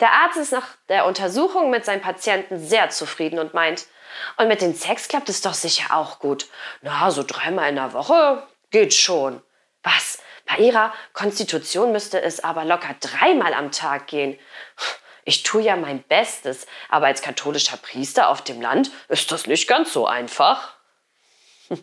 Der Arzt ist nach der Untersuchung mit seinem Patienten sehr zufrieden und meint, und mit dem Sex klappt es doch sicher auch gut. Na, so dreimal in der Woche geht schon. Was? Bei ihrer Konstitution müsste es aber locker dreimal am Tag gehen. Ich tue ja mein Bestes, aber als katholischer Priester auf dem Land ist das nicht ganz so einfach.